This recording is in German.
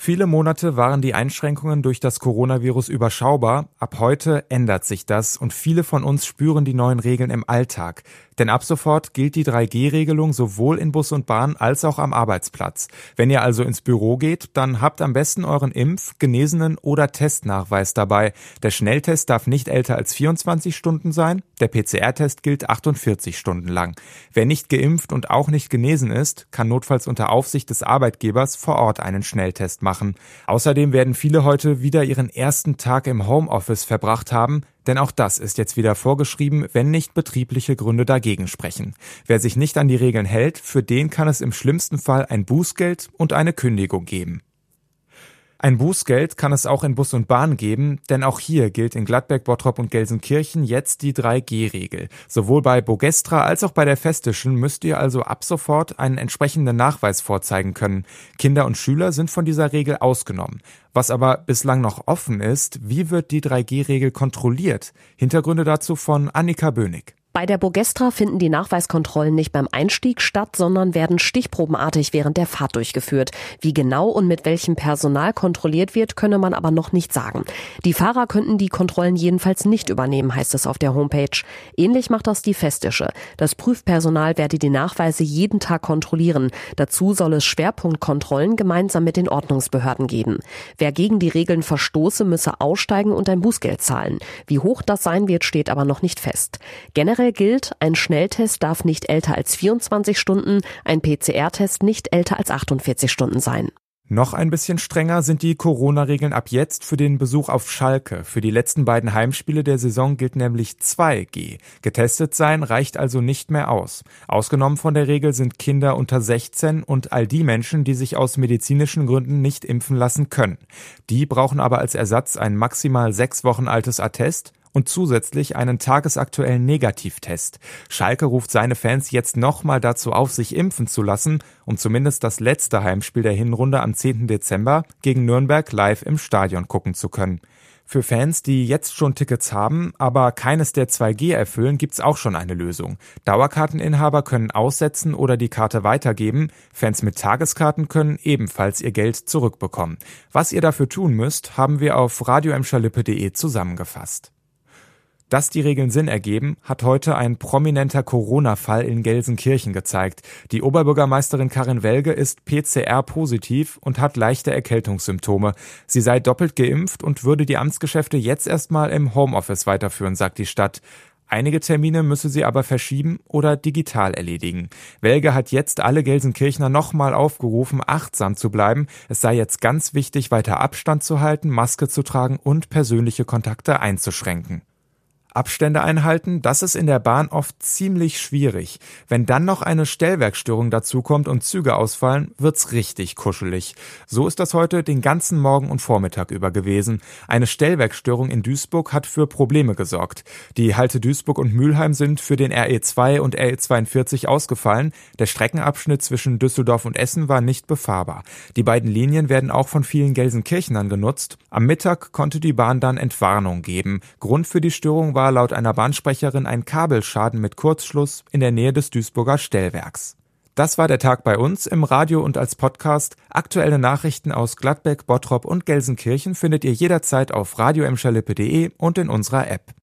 Viele Monate waren die Einschränkungen durch das Coronavirus überschaubar. Ab heute ändert sich das und viele von uns spüren die neuen Regeln im Alltag. Denn ab sofort gilt die 3G-Regelung sowohl in Bus und Bahn als auch am Arbeitsplatz. Wenn ihr also ins Büro geht, dann habt am besten euren Impf-, Genesenen- oder Testnachweis dabei. Der Schnelltest darf nicht älter als 24 Stunden sein, der PCR-Test gilt 48 Stunden lang. Wer nicht geimpft und auch nicht genesen ist, kann notfalls unter Aufsicht des Arbeitgebers vor Ort einen Schnelltest machen. Außerdem werden viele heute wieder ihren ersten Tag im Homeoffice verbracht haben, denn auch das ist jetzt wieder vorgeschrieben, wenn nicht betriebliche Gründe dagegen sprechen. Wer sich nicht an die Regeln hält, für den kann es im schlimmsten Fall ein Bußgeld und eine Kündigung geben. Ein Bußgeld kann es auch in Bus und Bahn geben, denn auch hier gilt in Gladbeck, Bottrop und Gelsenkirchen jetzt die 3G-Regel. Sowohl bei Bogestra als auch bei der Festischen müsst ihr also ab sofort einen entsprechenden Nachweis vorzeigen können. Kinder und Schüler sind von dieser Regel ausgenommen. Was aber bislang noch offen ist, wie wird die 3G-Regel kontrolliert? Hintergründe dazu von Annika Bönig. Bei der Bogestra finden die Nachweiskontrollen nicht beim Einstieg statt, sondern werden stichprobenartig während der Fahrt durchgeführt. Wie genau und mit welchem Personal kontrolliert wird, könne man aber noch nicht sagen. Die Fahrer könnten die Kontrollen jedenfalls nicht übernehmen, heißt es auf der Homepage. Ähnlich macht das die Festische. Das Prüfpersonal werde die Nachweise jeden Tag kontrollieren. Dazu soll es Schwerpunktkontrollen gemeinsam mit den Ordnungsbehörden geben. Wer gegen die Regeln verstoße, müsse aussteigen und ein Bußgeld zahlen. Wie hoch das sein wird, steht aber noch nicht fest. Generell Generell gilt, ein Schnelltest darf nicht älter als 24 Stunden, ein PCR-Test nicht älter als 48 Stunden sein. Noch ein bisschen strenger sind die Corona-Regeln ab jetzt für den Besuch auf Schalke. Für die letzten beiden Heimspiele der Saison gilt nämlich 2G. Getestet sein reicht also nicht mehr aus. Ausgenommen von der Regel sind Kinder unter 16 und all die Menschen, die sich aus medizinischen Gründen nicht impfen lassen können. Die brauchen aber als Ersatz ein maximal sechs Wochen altes Attest und zusätzlich einen tagesaktuellen Negativtest. Schalke ruft seine Fans jetzt nochmal dazu auf, sich impfen zu lassen, um zumindest das letzte Heimspiel der Hinrunde am 10. Dezember gegen Nürnberg live im Stadion gucken zu können. Für Fans, die jetzt schon Tickets haben, aber keines der 2G erfüllen, gibt's auch schon eine Lösung. Dauerkarteninhaber können aussetzen oder die Karte weitergeben. Fans mit Tageskarten können ebenfalls ihr Geld zurückbekommen. Was ihr dafür tun müsst, haben wir auf radioemschalippe.de zusammengefasst. Dass die Regeln Sinn ergeben, hat heute ein prominenter Corona-Fall in Gelsenkirchen gezeigt. Die Oberbürgermeisterin Karin Welge ist PCR-positiv und hat leichte Erkältungssymptome. Sie sei doppelt geimpft und würde die Amtsgeschäfte jetzt erstmal im Homeoffice weiterführen, sagt die Stadt. Einige Termine müsse sie aber verschieben oder digital erledigen. Welge hat jetzt alle Gelsenkirchner nochmal aufgerufen, achtsam zu bleiben. Es sei jetzt ganz wichtig, weiter Abstand zu halten, Maske zu tragen und persönliche Kontakte einzuschränken. Abstände einhalten, das ist in der Bahn oft ziemlich schwierig. Wenn dann noch eine Stellwerkstörung dazukommt und Züge ausfallen, wird's richtig kuschelig. So ist das heute den ganzen Morgen und Vormittag über gewesen. Eine Stellwerkstörung in Duisburg hat für Probleme gesorgt. Die Halte Duisburg und Mülheim sind für den RE2 und RE42 ausgefallen. Der Streckenabschnitt zwischen Düsseldorf und Essen war nicht befahrbar. Die beiden Linien werden auch von vielen Gelsenkirchenern genutzt. Am Mittag konnte die Bahn dann Entwarnung geben. Grund für die Störung war laut einer Bahnsprecherin ein Kabelschaden mit Kurzschluss in der Nähe des Duisburger Stellwerks. Das war der Tag bei uns im Radio und als Podcast. Aktuelle Nachrichten aus Gladbeck, Bottrop und Gelsenkirchen findet ihr jederzeit auf radioemschalippe.de und in unserer App.